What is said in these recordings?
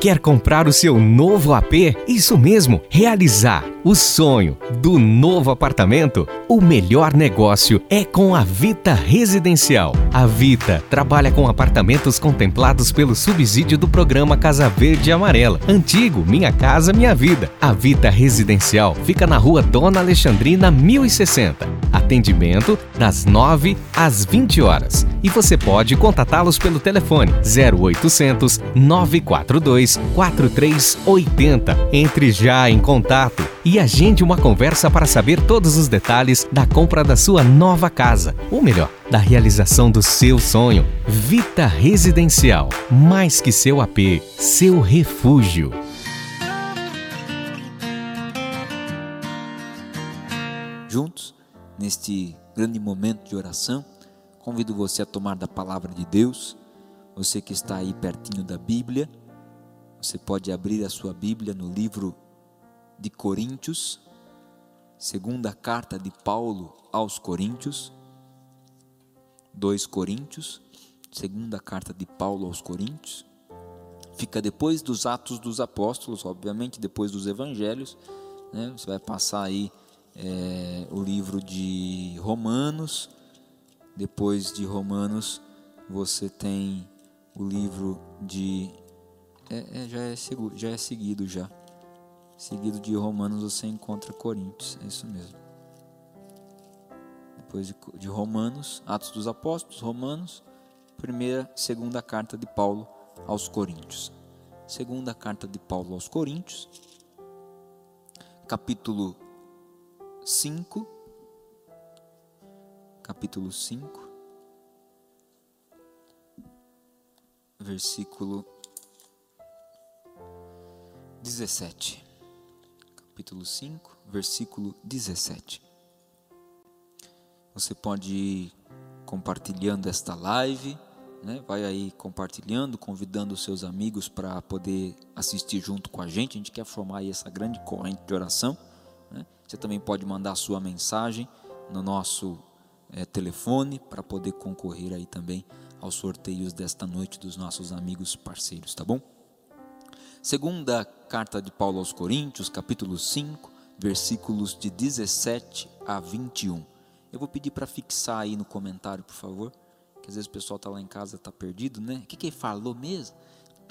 Quer comprar o seu novo AP? Isso mesmo, realizar o sonho do novo apartamento? O melhor negócio é com a Vita Residencial. A Vita trabalha com apartamentos contemplados pelo subsídio do programa Casa Verde e Amarela, antigo Minha Casa Minha Vida. A Vita Residencial fica na rua Dona Alexandrina 1060. Atendimento das 9 às 20 horas. E você pode contatá-los pelo telefone 0800 942 4380. Entre já em contato e agende uma conversa para saber todos os detalhes da compra da sua nova casa, ou melhor, da realização do seu sonho. Vita Residencial, mais que seu AP, seu refúgio. Juntos, neste grande momento de oração, convido você a tomar da palavra de Deus. Você que está aí pertinho da Bíblia, você pode abrir a sua Bíblia no livro de Coríntios, segunda carta de Paulo aos Coríntios, 2 Coríntios, segunda carta de Paulo aos Coríntios, fica depois dos Atos dos Apóstolos, obviamente, depois dos Evangelhos, né? você vai passar aí é, o livro de Romanos, depois de Romanos você tem o livro de é, é, já, é, já é seguido já Seguido de Romanos você encontra Coríntios, é isso mesmo. Depois de, Romanos, Atos dos Apóstolos, Romanos, primeira, segunda carta de Paulo aos Coríntios. Segunda carta de Paulo aos Coríntios, capítulo 5, capítulo 5, versículo 17 capítulo 5, versículo 17. Você pode ir compartilhando esta live, né? vai aí compartilhando, convidando os seus amigos para poder assistir junto com a gente. A gente quer formar aí essa grande corrente de oração. Né? Você também pode mandar a sua mensagem no nosso é, telefone para poder concorrer aí também aos sorteios desta noite dos nossos amigos parceiros, tá bom? Segunda carta de Paulo aos Coríntios, capítulo 5, versículos de 17 a 21. Eu vou pedir para fixar aí no comentário, por favor, que às vezes o pessoal está lá em casa, está perdido, né? O que, que ele falou mesmo?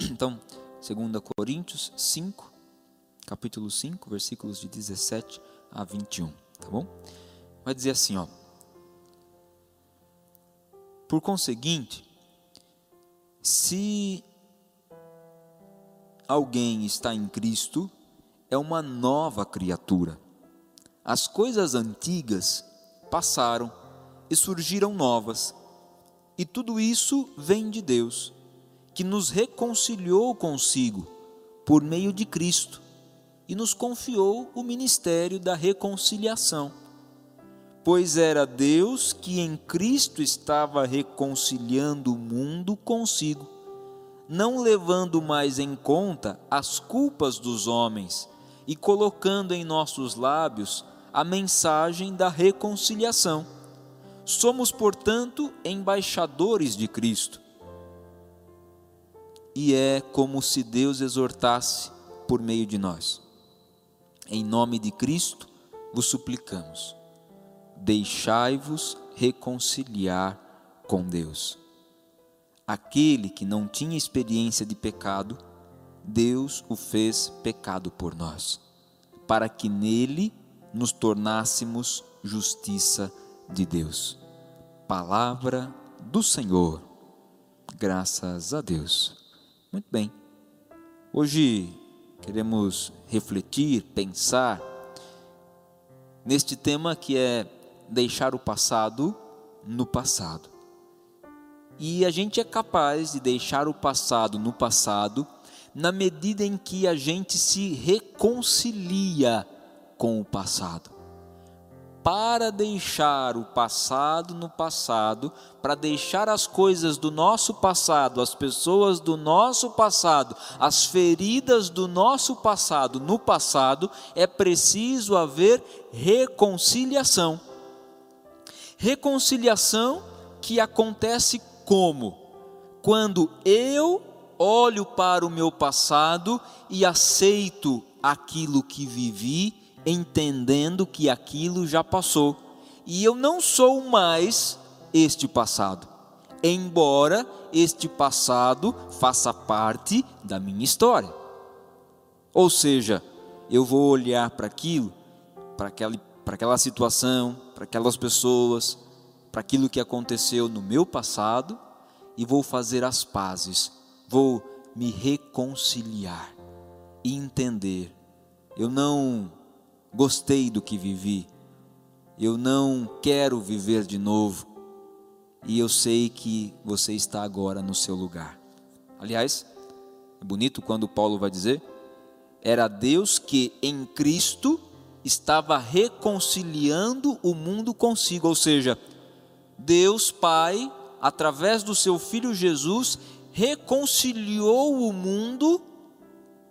Então, 2 Coríntios 5, capítulo 5, versículos de 17 a 21, tá bom? Vai dizer assim, ó. Por conseguinte, se alguém está em Cristo, é uma nova criatura. As coisas antigas passaram e surgiram novas. E tudo isso vem de Deus, que nos reconciliou consigo por meio de Cristo e nos confiou o ministério da reconciliação. Pois era Deus que em Cristo estava reconciliando o mundo consigo não levando mais em conta as culpas dos homens e colocando em nossos lábios a mensagem da reconciliação. Somos, portanto, embaixadores de Cristo. e é como se Deus exortasse por meio de nós. Em nome de Cristo vos suplicamos, deixai-vos reconciliar com Deus. Aquele que não tinha experiência de pecado, Deus o fez pecado por nós, para que nele nos tornássemos justiça de Deus. Palavra do Senhor. Graças a Deus. Muito bem. Hoje queremos refletir, pensar neste tema que é deixar o passado no passado. E a gente é capaz de deixar o passado no passado na medida em que a gente se reconcilia com o passado. Para deixar o passado no passado, para deixar as coisas do nosso passado, as pessoas do nosso passado, as feridas do nosso passado no passado, é preciso haver reconciliação. Reconciliação que acontece como? Quando eu olho para o meu passado e aceito aquilo que vivi, entendendo que aquilo já passou. E eu não sou mais este passado, embora este passado faça parte da minha história. Ou seja, eu vou olhar para aquilo, para aquela, para aquela situação, para aquelas pessoas, para aquilo que aconteceu no meu passado e vou fazer as pazes, vou me reconciliar e entender. Eu não gostei do que vivi, eu não quero viver de novo e eu sei que você está agora no seu lugar. Aliás, é bonito quando Paulo vai dizer: era Deus que em Cristo estava reconciliando o mundo consigo, ou seja, Deus Pai, através do seu filho Jesus, reconciliou o mundo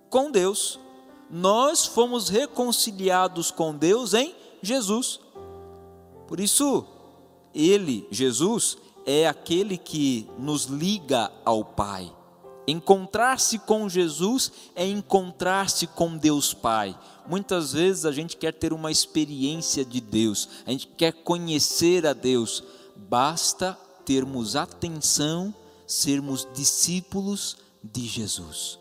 com Deus. Nós fomos reconciliados com Deus em Jesus. Por isso, ele, Jesus, é aquele que nos liga ao Pai. Encontrar-se com Jesus é encontrar-se com Deus Pai. Muitas vezes a gente quer ter uma experiência de Deus, a gente quer conhecer a Deus, basta termos atenção, sermos discípulos de Jesus,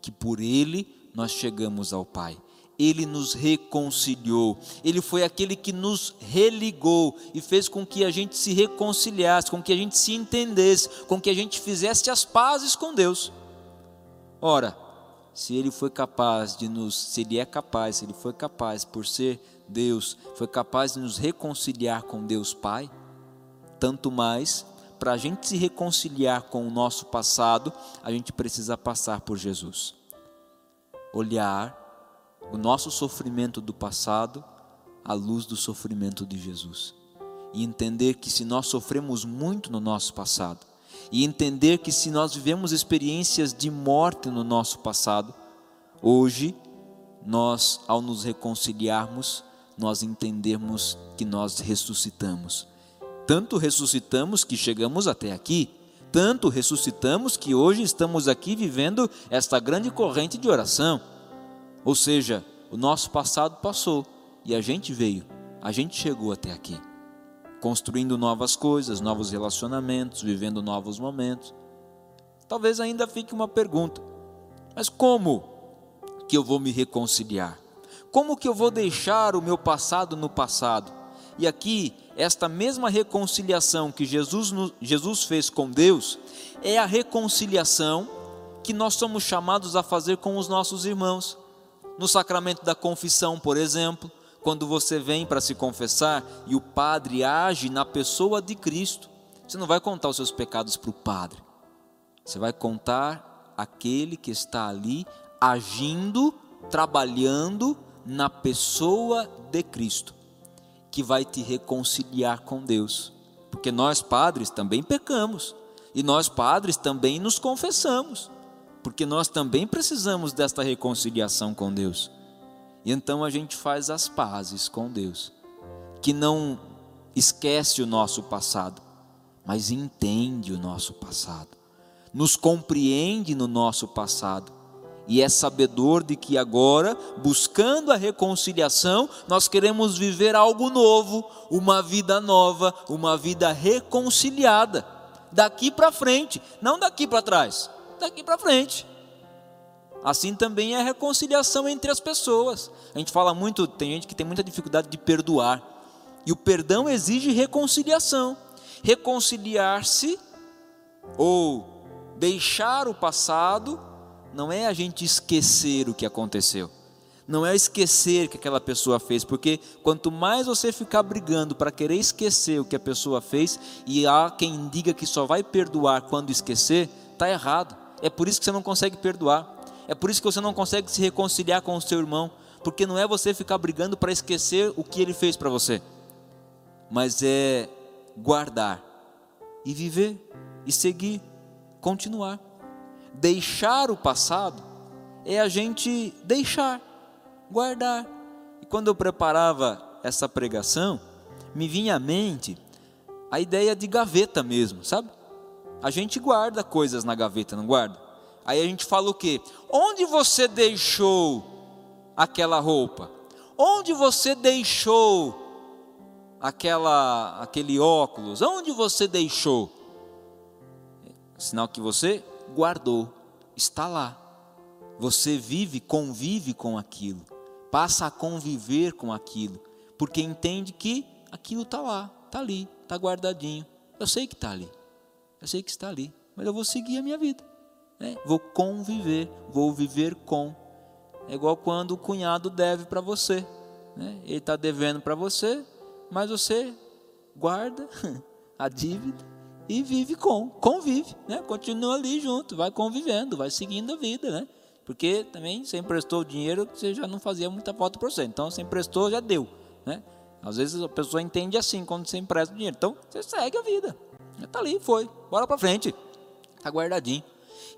que por Ele nós chegamos ao Pai. Ele nos reconciliou, Ele foi aquele que nos religou e fez com que a gente se reconciliasse, com que a gente se entendesse, com que a gente fizesse as pazes com Deus. Ora, se Ele foi capaz de nos, se Ele é capaz, se Ele foi capaz, por ser Deus, foi capaz de nos reconciliar com Deus Pai, tanto mais, para a gente se reconciliar com o nosso passado, a gente precisa passar por Jesus. Olhar o nosso sofrimento do passado à luz do sofrimento de Jesus. E entender que se nós sofremos muito no nosso passado, e entender que se nós vivemos experiências de morte no nosso passado, hoje, nós, ao nos reconciliarmos, nós entendemos que nós ressuscitamos tanto ressuscitamos que chegamos até aqui, tanto ressuscitamos que hoje estamos aqui vivendo esta grande corrente de oração. Ou seja, o nosso passado passou e a gente veio, a gente chegou até aqui, construindo novas coisas, novos relacionamentos, vivendo novos momentos. Talvez ainda fique uma pergunta: mas como que eu vou me reconciliar? Como que eu vou deixar o meu passado no passado? E aqui, esta mesma reconciliação que Jesus, Jesus fez com Deus, é a reconciliação que nós somos chamados a fazer com os nossos irmãos. No sacramento da confissão, por exemplo, quando você vem para se confessar e o padre age na pessoa de Cristo, você não vai contar os seus pecados para o padre, você vai contar aquele que está ali agindo, trabalhando na pessoa de Cristo que vai te reconciliar com Deus. Porque nós padres também pecamos. E nós padres também nos confessamos. Porque nós também precisamos desta reconciliação com Deus. E então a gente faz as pazes com Deus. Que não esquece o nosso passado, mas entende o nosso passado. nos compreende no nosso passado e é sabedor de que agora, buscando a reconciliação, nós queremos viver algo novo, uma vida nova, uma vida reconciliada, daqui para frente, não daqui para trás, daqui para frente. Assim também é a reconciliação entre as pessoas. A gente fala muito, tem gente que tem muita dificuldade de perdoar, e o perdão exige reconciliação. Reconciliar-se ou deixar o passado não é a gente esquecer o que aconteceu. Não é esquecer que aquela pessoa fez, porque quanto mais você ficar brigando para querer esquecer o que a pessoa fez, e há quem diga que só vai perdoar quando esquecer, está errado. É por isso que você não consegue perdoar. É por isso que você não consegue se reconciliar com o seu irmão, porque não é você ficar brigando para esquecer o que ele fez para você, mas é guardar e viver e seguir, continuar. Deixar o passado é a gente deixar, guardar. E quando eu preparava essa pregação, me vinha à mente a ideia de gaveta mesmo, sabe? A gente guarda coisas na gaveta, não guarda? Aí a gente fala o quê? Onde você deixou aquela roupa? Onde você deixou aquela aquele óculos? Onde você deixou? Sinal que você guardou, está lá. Você vive, convive com aquilo, passa a conviver com aquilo, porque entende que aquilo está lá, está ali, está guardadinho. Eu sei que está ali, eu sei que está ali, mas eu vou seguir a minha vida, né? vou conviver, vou viver com. É igual quando o cunhado deve para você, né? ele está devendo para você, mas você guarda a dívida e vive com, convive, né? Continua ali junto, vai convivendo, vai seguindo a vida, né? Porque também você emprestou dinheiro, você já não fazia muita falta para você. Então você emprestou, já deu, né? Às vezes a pessoa entende assim quando você empresta dinheiro. Então você segue a vida. Está ali, foi. Bora para frente. Está guardadinho.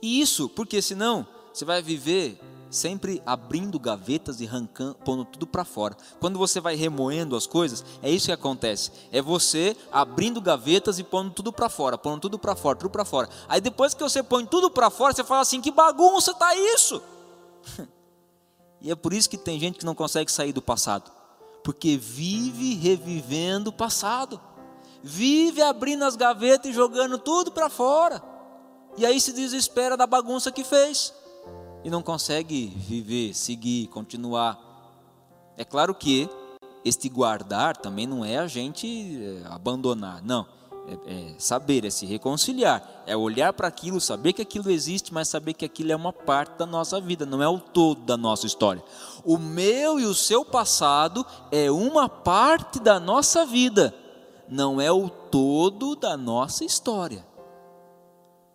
E isso, porque senão você vai viver sempre abrindo gavetas e arrancando, pondo tudo para fora. Quando você vai remoendo as coisas, é isso que acontece. É você abrindo gavetas e pondo tudo para fora, pondo tudo para fora, tudo para fora. Aí depois que você põe tudo para fora, você fala assim: "Que bagunça tá isso?" e é por isso que tem gente que não consegue sair do passado, porque vive revivendo o passado. Vive abrindo as gavetas e jogando tudo para fora. E aí se desespera da bagunça que fez e não consegue viver, seguir, continuar. É claro que este guardar também não é a gente eh, abandonar, não. É, é saber, é se reconciliar, é olhar para aquilo, saber que aquilo existe, mas saber que aquilo é uma parte da nossa vida, não é o todo da nossa história. O meu e o seu passado é uma parte da nossa vida, não é o todo da nossa história.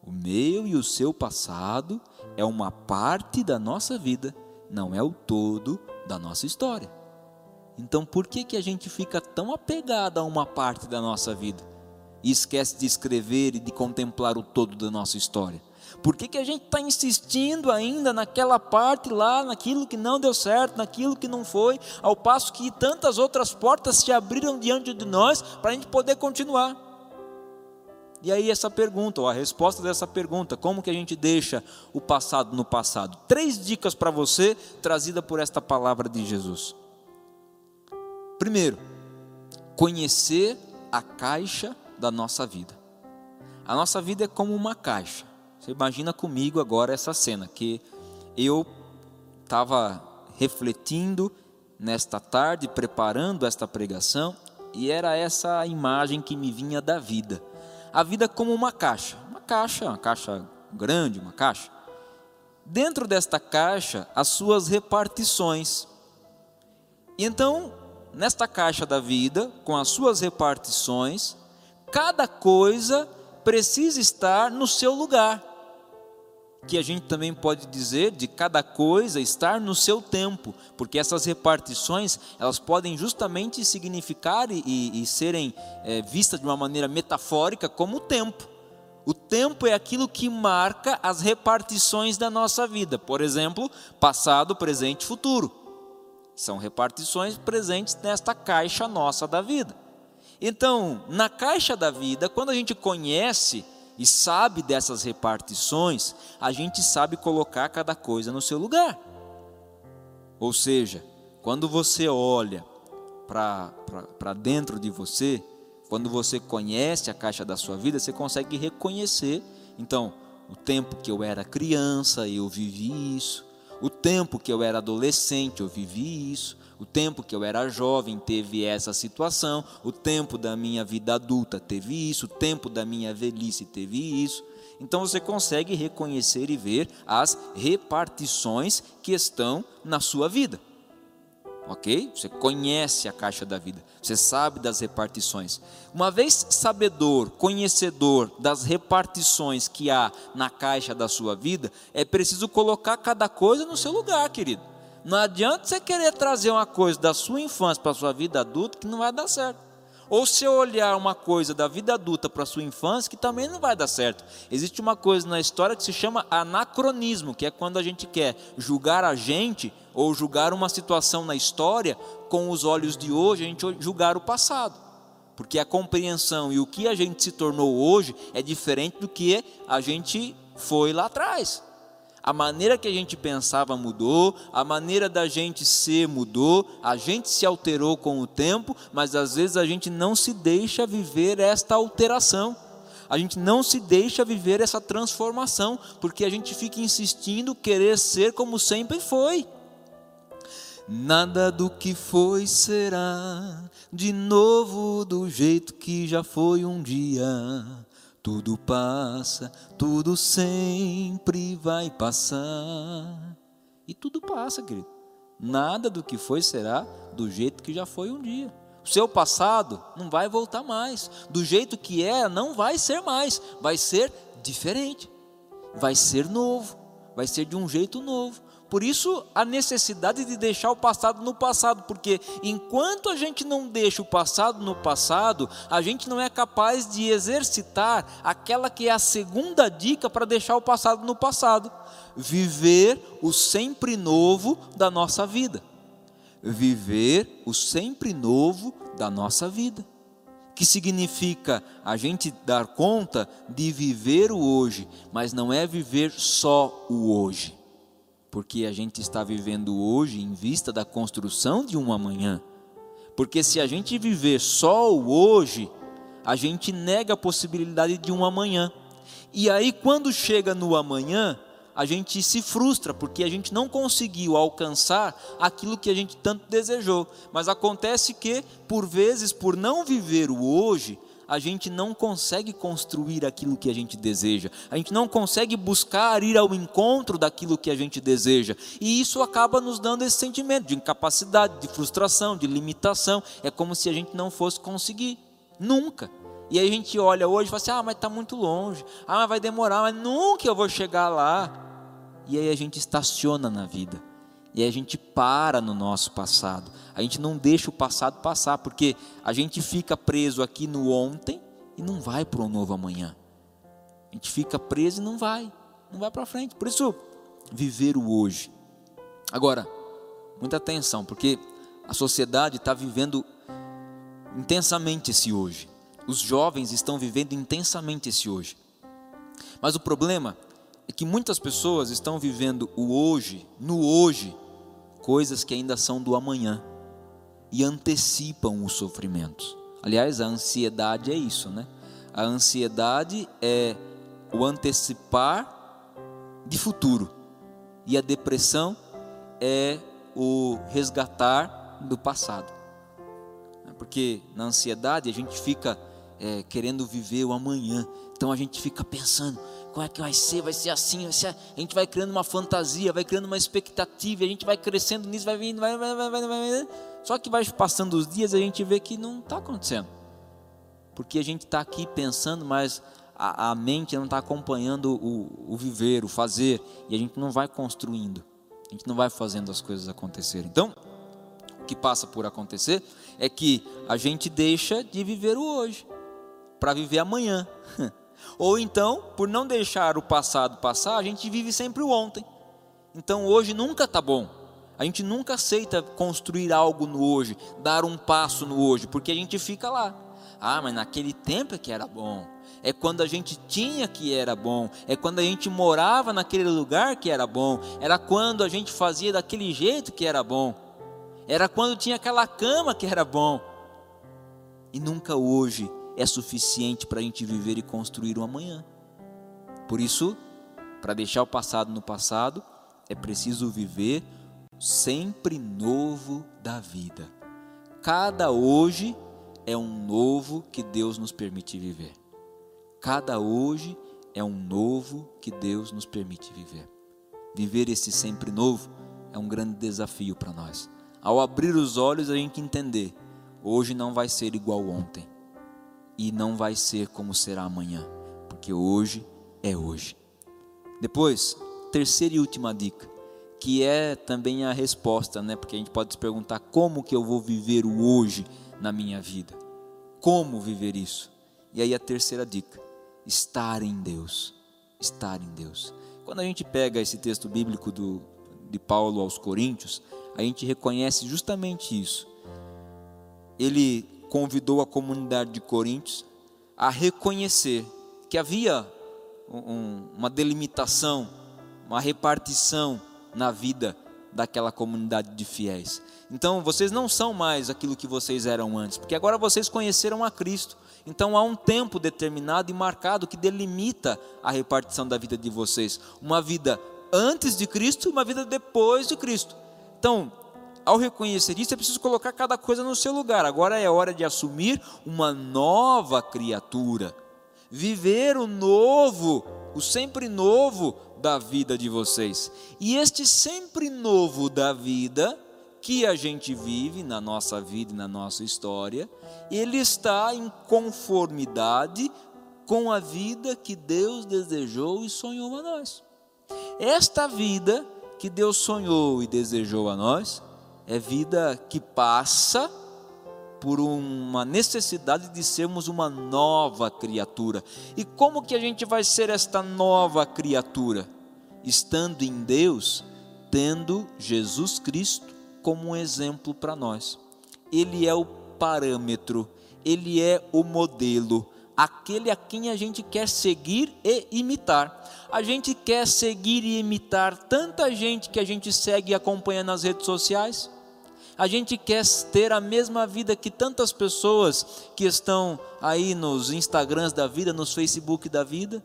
O meu e o seu passado é uma parte da nossa vida, não é o todo da nossa história. Então, por que, que a gente fica tão apegado a uma parte da nossa vida e esquece de escrever e de contemplar o todo da nossa história? Por que, que a gente está insistindo ainda naquela parte lá, naquilo que não deu certo, naquilo que não foi, ao passo que tantas outras portas se abriram diante de nós para a gente poder continuar? E aí essa pergunta, ou a resposta dessa pergunta, como que a gente deixa o passado no passado? Três dicas para você, trazida por esta palavra de Jesus. Primeiro, conhecer a caixa da nossa vida. A nossa vida é como uma caixa. Você imagina comigo agora essa cena que eu estava refletindo nesta tarde, preparando esta pregação, e era essa imagem que me vinha da vida a vida como uma caixa, uma caixa, uma caixa grande, uma caixa. Dentro desta caixa, as suas repartições. E então, nesta caixa da vida, com as suas repartições, cada coisa precisa estar no seu lugar que a gente também pode dizer de cada coisa estar no seu tempo, porque essas repartições elas podem justamente significar e, e, e serem é, vistas de uma maneira metafórica como o tempo. O tempo é aquilo que marca as repartições da nossa vida, por exemplo, passado, presente futuro. São repartições presentes nesta caixa nossa da vida. Então, na caixa da vida, quando a gente conhece e sabe dessas repartições, a gente sabe colocar cada coisa no seu lugar. Ou seja, quando você olha para dentro de você, quando você conhece a caixa da sua vida, você consegue reconhecer. Então, o tempo que eu era criança, eu vivi isso. O tempo que eu era adolescente, eu vivi isso. O tempo que eu era jovem teve essa situação. O tempo da minha vida adulta teve isso. O tempo da minha velhice teve isso. Então você consegue reconhecer e ver as repartições que estão na sua vida ok? Você conhece a caixa da vida, você sabe das repartições. Uma vez sabedor, conhecedor das repartições que há na caixa da sua vida, é preciso colocar cada coisa no seu lugar, querido. Não adianta você querer trazer uma coisa da sua infância para a sua vida adulta que não vai dar certo. Ou se olhar uma coisa da vida adulta para a sua infância, que também não vai dar certo. Existe uma coisa na história que se chama anacronismo, que é quando a gente quer julgar a gente ou julgar uma situação na história com os olhos de hoje, a gente julgar o passado. Porque a compreensão e o que a gente se tornou hoje é diferente do que a gente foi lá atrás. A maneira que a gente pensava mudou, a maneira da gente ser mudou, a gente se alterou com o tempo, mas às vezes a gente não se deixa viver esta alteração. A gente não se deixa viver essa transformação, porque a gente fica insistindo querer ser como sempre foi. Nada do que foi será de novo do jeito que já foi um dia. Tudo passa, tudo sempre vai passar. E tudo passa, querido. Nada do que foi será do jeito que já foi um dia. O seu passado não vai voltar mais. Do jeito que é, não vai ser mais. Vai ser diferente. Vai ser novo. Vai ser de um jeito novo. Por isso, a necessidade de deixar o passado no passado, porque enquanto a gente não deixa o passado no passado, a gente não é capaz de exercitar aquela que é a segunda dica para deixar o passado no passado: viver o sempre novo da nossa vida. Viver o sempre novo da nossa vida. Que significa a gente dar conta de viver o hoje, mas não é viver só o hoje porque a gente está vivendo hoje em vista da construção de um amanhã. Porque se a gente viver só o hoje, a gente nega a possibilidade de um amanhã. E aí, quando chega no amanhã, a gente se frustra, porque a gente não conseguiu alcançar aquilo que a gente tanto desejou. Mas acontece que, por vezes, por não viver o hoje, a gente não consegue construir aquilo que a gente deseja, a gente não consegue buscar ir ao encontro daquilo que a gente deseja, e isso acaba nos dando esse sentimento de incapacidade, de frustração, de limitação. É como se a gente não fosse conseguir, nunca. E aí a gente olha hoje e fala assim: ah, mas está muito longe, ah, mas vai demorar, mas nunca eu vou chegar lá. E aí a gente estaciona na vida. E a gente para no nosso passado. A gente não deixa o passado passar, porque a gente fica preso aqui no ontem e não vai para um novo amanhã. A gente fica preso e não vai, não vai para frente. Por isso, viver o hoje. Agora, muita atenção, porque a sociedade está vivendo intensamente esse hoje. Os jovens estão vivendo intensamente esse hoje. Mas o problema é que muitas pessoas estão vivendo o hoje, no hoje, coisas que ainda são do amanhã e antecipam os sofrimentos. Aliás, a ansiedade é isso, né? A ansiedade é o antecipar de futuro e a depressão é o resgatar do passado. Porque na ansiedade a gente fica é, querendo viver o amanhã, então a gente fica pensando: como é que vai ser? Vai ser assim? Vai ser... A gente vai criando uma fantasia, vai criando uma expectativa, a gente vai crescendo nisso, vai vindo, vai, vai, vai, vai, vai. Só que vai passando os dias a gente vê que não está acontecendo. Porque a gente está aqui pensando, mas a, a mente não está acompanhando o, o viver, o fazer, e a gente não vai construindo, a gente não vai fazendo as coisas acontecerem. Então, o que passa por acontecer é que a gente deixa de viver o hoje para viver amanhã. Ou então, por não deixar o passado passar, a gente vive sempre o ontem. Então hoje nunca está bom. A gente nunca aceita construir algo no hoje, dar um passo no hoje, porque a gente fica lá. Ah, mas naquele tempo é que era bom. É quando a gente tinha que era bom. É quando a gente morava naquele lugar que era bom. Era quando a gente fazia daquele jeito que era bom. Era quando tinha aquela cama que era bom. E nunca hoje é suficiente para a gente viver e construir o amanhã. Por isso, para deixar o passado no passado, é preciso viver sempre novo da vida. Cada hoje é um novo que Deus nos permite viver. Cada hoje é um novo que Deus nos permite viver. Viver esse sempre novo é um grande desafio para nós. Ao abrir os olhos, a gente entender: hoje não vai ser igual ontem, e não vai ser como será amanhã, porque hoje é hoje. Depois, terceira e última dica, que é também a resposta, né? Porque a gente pode se perguntar como que eu vou viver o hoje na minha vida? Como viver isso? E aí a terceira dica, estar em Deus. Estar em Deus. Quando a gente pega esse texto bíblico do, de Paulo aos Coríntios, a gente reconhece justamente isso. Ele convidou a comunidade de Coríntios a reconhecer que havia um, uma delimitação, uma repartição na vida daquela comunidade de fiéis. Então, vocês não são mais aquilo que vocês eram antes, porque agora vocês conheceram a Cristo. Então, há um tempo determinado e marcado que delimita a repartição da vida de vocês: uma vida antes de Cristo e uma vida depois de Cristo. Então, ao reconhecer isso, é preciso colocar cada coisa no seu lugar. Agora é hora de assumir uma nova criatura, viver o novo, o sempre novo da vida de vocês. E este sempre novo da vida que a gente vive na nossa vida e na nossa história, ele está em conformidade com a vida que Deus desejou e sonhou a nós. Esta vida que Deus sonhou e desejou a nós é vida que passa por uma necessidade de sermos uma nova criatura. E como que a gente vai ser esta nova criatura? Estando em Deus, tendo Jesus Cristo como um exemplo para nós. Ele é o parâmetro, ele é o modelo, aquele a quem a gente quer seguir e imitar. A gente quer seguir e imitar tanta gente que a gente segue e acompanha nas redes sociais a gente quer ter a mesma vida que tantas pessoas que estão aí nos Instagrams da vida, nos Facebook da vida.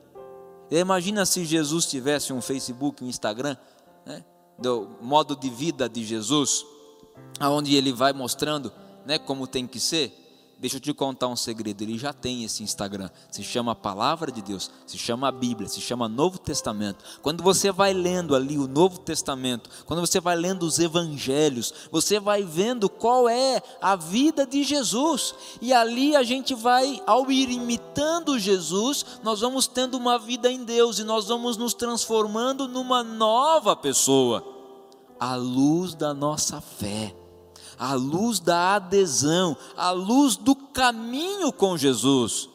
Imagina se Jesus tivesse um Facebook, um Instagram, né, do modo de vida de Jesus, aonde ele vai mostrando, né, como tem que ser. Deixa eu te contar um segredo, ele já tem esse Instagram. Se chama Palavra de Deus, se chama Bíblia, se chama Novo Testamento. Quando você vai lendo ali o Novo Testamento, quando você vai lendo os evangelhos, você vai vendo qual é a vida de Jesus. E ali a gente vai, ao ir imitando Jesus, nós vamos tendo uma vida em Deus e nós vamos nos transformando numa nova pessoa, à luz da nossa fé a luz da adesão, a luz do caminho com Jesus,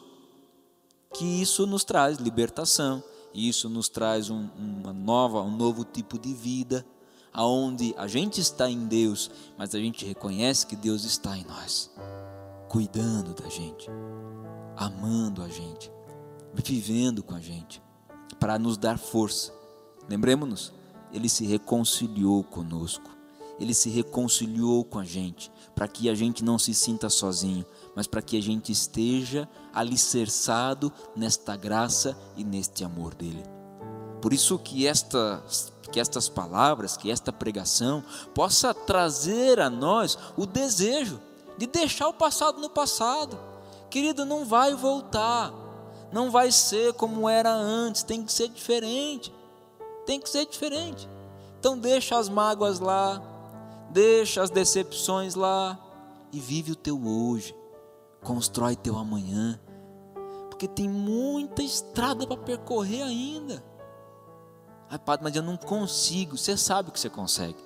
que isso nos traz libertação, isso nos traz um, uma nova, um novo tipo de vida, aonde a gente está em Deus, mas a gente reconhece que Deus está em nós, cuidando da gente, amando a gente, vivendo com a gente, para nos dar força. Lembremos-nos, Ele se reconciliou conosco ele se reconciliou com a gente, para que a gente não se sinta sozinho, mas para que a gente esteja alicerçado nesta graça e neste amor dele. Por isso que estas, que estas palavras, que esta pregação possa trazer a nós o desejo de deixar o passado no passado. Querido, não vai voltar. Não vai ser como era antes, tem que ser diferente. Tem que ser diferente. Então deixa as mágoas lá, Deixa as decepções lá e vive o teu hoje. Constrói teu amanhã. Porque tem muita estrada para percorrer ainda. Ai, padre, mas eu não consigo. Você sabe que você consegue.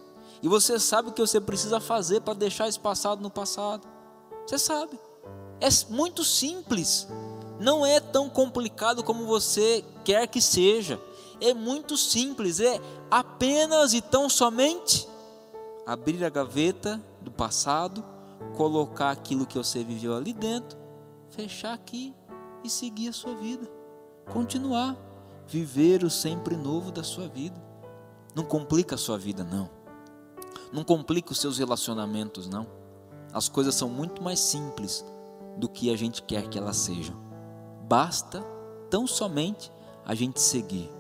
E você sabe o que você precisa fazer para deixar esse passado no passado. Você sabe. É muito simples. Não é tão complicado como você quer que seja. É muito simples. É apenas e tão somente abrir a gaveta do passado, colocar aquilo que você viveu ali dentro, fechar aqui e seguir a sua vida. Continuar. Viver o sempre novo da sua vida. Não complica a sua vida, não. Não complica os seus relacionamentos, não. As coisas são muito mais simples do que a gente quer que elas sejam. Basta tão somente a gente seguir,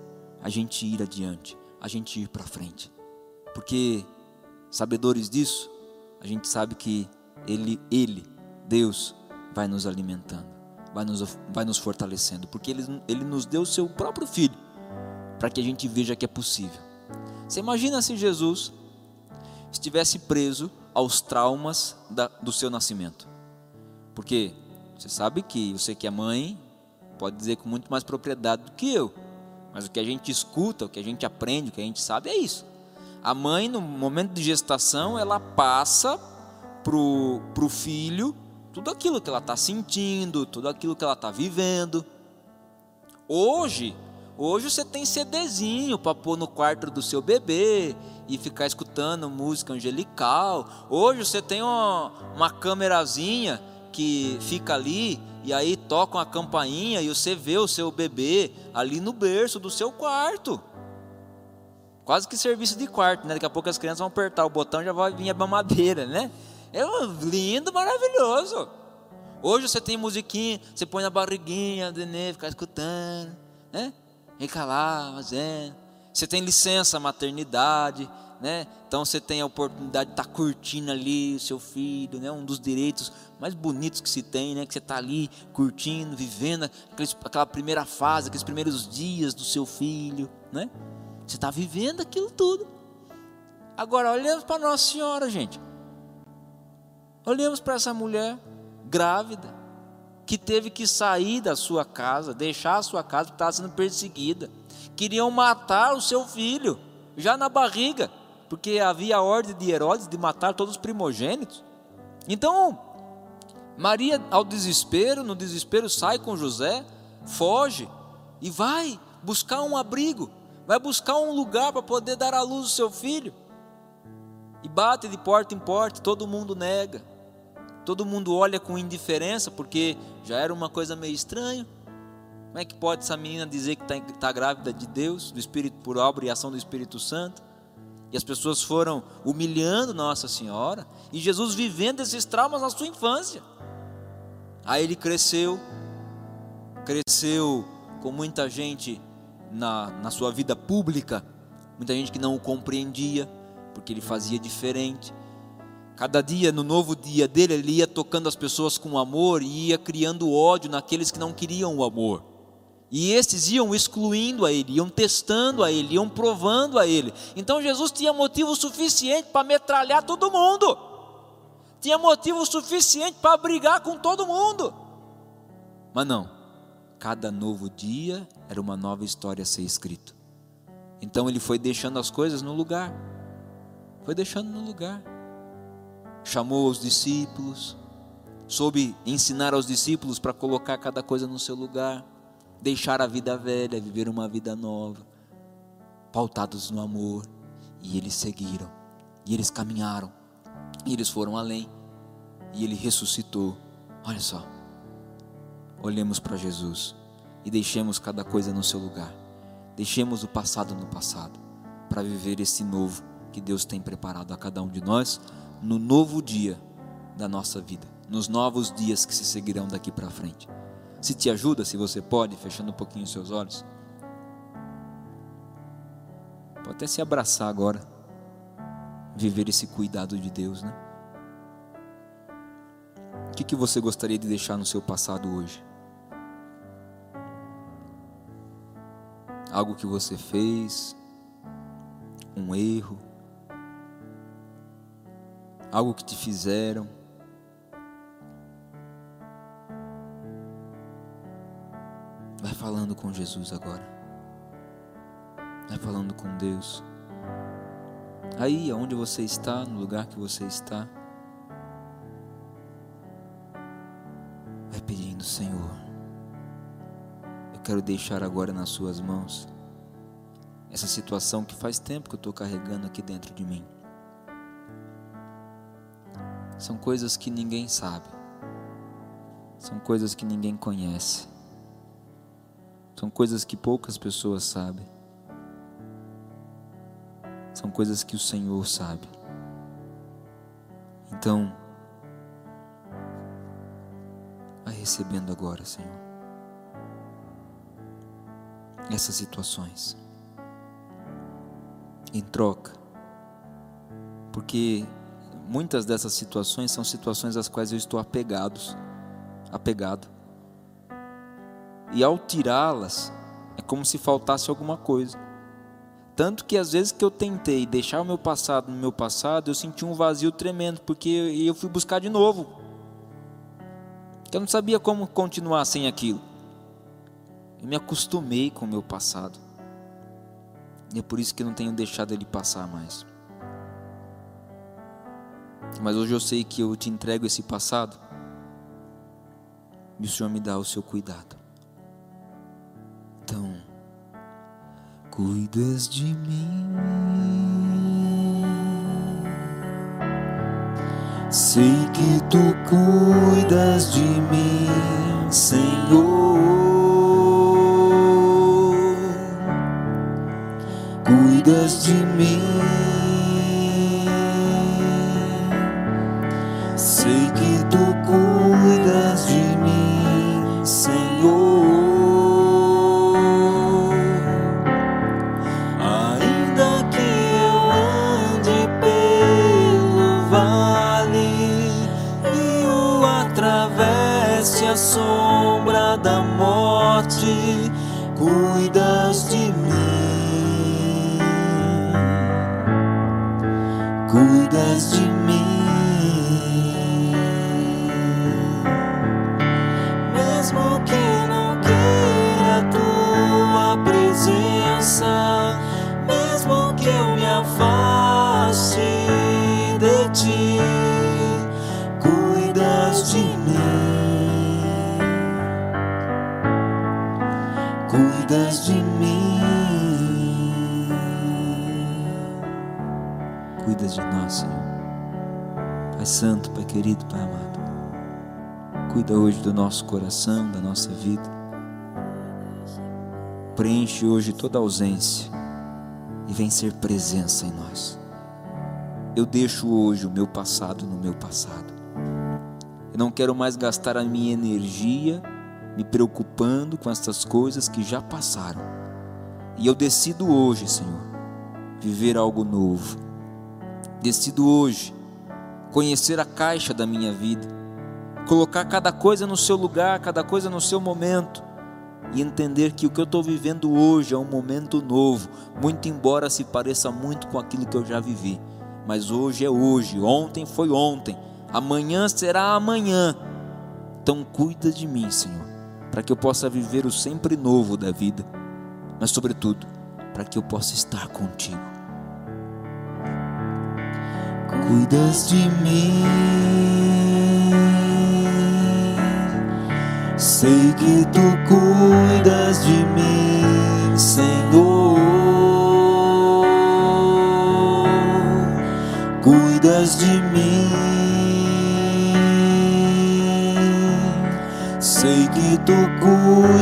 a gente ir adiante, a gente ir para frente. Porque sabedores disso, a gente sabe que ele, ele, Deus, vai nos alimentando, vai nos, vai nos fortalecendo, porque ele, ele nos deu o seu próprio filho para que a gente veja que é possível. Você imagina se Jesus estivesse preso aos traumas da, do seu nascimento? Porque você sabe que você que é mãe pode dizer com muito mais propriedade do que eu, mas o que a gente escuta, o que a gente aprende, o que a gente sabe é isso. A mãe, no momento de gestação, ela passa pro, pro filho tudo aquilo que ela está sentindo, tudo aquilo que ela está vivendo. Hoje, hoje você tem CDzinho para pôr no quarto do seu bebê e ficar escutando música angelical. Hoje você tem uma, uma câmerazinha que fica ali e aí toca uma campainha e você vê o seu bebê ali no berço do seu quarto. Quase que serviço de quarto, né? Daqui a pouco as crianças vão apertar o botão e já vai vir a mamadeira, né? É lindo, maravilhoso. Hoje você tem musiquinha, você põe na barriguinha do nenê, fica escutando, né? Fica lá, fazendo. Você tem licença maternidade, né? Então você tem a oportunidade de estar tá curtindo ali o seu filho, né? Um dos direitos mais bonitos que se tem, né? Que você está ali curtindo, vivendo aquela primeira fase, aqueles primeiros dias do seu filho, né? Você está vivendo aquilo tudo. Agora, olhamos para Nossa Senhora, gente. Olhemos para essa mulher grávida, que teve que sair da sua casa, deixar a sua casa porque estava sendo perseguida. Queriam matar o seu filho, já na barriga, porque havia a ordem de Herodes de matar todos os primogênitos. Então, Maria, ao desespero, no desespero, sai com José, foge e vai buscar um abrigo vai buscar um lugar para poder dar à luz o seu filho. E bate de porta em porta, todo mundo nega. Todo mundo olha com indiferença, porque já era uma coisa meio estranha. Como é que pode essa menina dizer que está tá grávida de Deus, do Espírito por obra e ação do Espírito Santo? E as pessoas foram humilhando Nossa Senhora, e Jesus vivendo esses traumas na sua infância. Aí ele cresceu, cresceu com muita gente na, na sua vida pública, muita gente que não o compreendia, porque ele fazia diferente. Cada dia, no novo dia dele, ele ia tocando as pessoas com amor e ia criando ódio naqueles que não queriam o amor. E estes iam excluindo a ele, iam testando a ele, iam provando a ele. Então Jesus tinha motivo suficiente para metralhar todo mundo. Tinha motivo suficiente para brigar com todo mundo. Mas não. Cada novo dia era uma nova história a ser escrita. Então ele foi deixando as coisas no lugar. Foi deixando no lugar. Chamou os discípulos, soube ensinar aos discípulos para colocar cada coisa no seu lugar, deixar a vida velha, viver uma vida nova, pautados no amor. E eles seguiram, e eles caminharam, e eles foram além, e ele ressuscitou. Olha só, olhemos para Jesus e deixemos cada coisa no seu lugar. Deixemos o passado no passado para viver esse novo que Deus tem preparado a cada um de nós no novo dia da nossa vida, nos novos dias que se seguirão daqui para frente. Se te ajuda, se você pode, fechando um pouquinho os seus olhos. Pode até se abraçar agora, viver esse cuidado de Deus, né? O que, que você gostaria de deixar no seu passado hoje? Algo que você fez, um erro, algo que te fizeram. Vai falando com Jesus agora. Vai falando com Deus. Aí, onde você está, no lugar que você está, vai pedindo, Senhor quero deixar agora nas Suas mãos essa situação que faz tempo que eu estou carregando aqui dentro de mim. São coisas que ninguém sabe. são coisas que ninguém conhece, são coisas que poucas pessoas sabem, são coisas que o Senhor sabe. Então, vai recebendo agora, Senhor, essas situações em troca, porque muitas dessas situações são situações às quais eu estou apegados, apegado. E ao tirá-las, é como se faltasse alguma coisa. Tanto que às vezes que eu tentei deixar o meu passado no meu passado, eu senti um vazio tremendo, porque eu fui buscar de novo. Eu não sabia como continuar sem aquilo. Eu me acostumei com o meu passado. E é por isso que não tenho deixado ele passar mais. Mas hoje eu sei que eu te entrego esse passado e o Senhor me dá o seu cuidado. Então, cuidas de mim. Sei que tu cuidas de mim, Senhor. De mim. Cuidas de nós, Senhor. Pai Santo, Pai querido, Pai amado. Cuida hoje do nosso coração, da nossa vida. Preenche hoje toda ausência e vem ser presença em nós. Eu deixo hoje o meu passado no meu passado. Eu não quero mais gastar a minha energia me preocupando com estas coisas que já passaram. E eu decido hoje, Senhor, viver algo novo. Decido hoje conhecer a caixa da minha vida, colocar cada coisa no seu lugar, cada coisa no seu momento e entender que o que eu estou vivendo hoje é um momento novo, muito embora se pareça muito com aquilo que eu já vivi. Mas hoje é hoje, ontem foi ontem, amanhã será amanhã. Então cuida de mim, Senhor para que eu possa viver o sempre novo da vida, mas, sobretudo, para que eu possa estar contigo. Cuidas de mim, sei que tu cuidas de mim, Senhor. Cuidas de mim. Sei que tu cuidas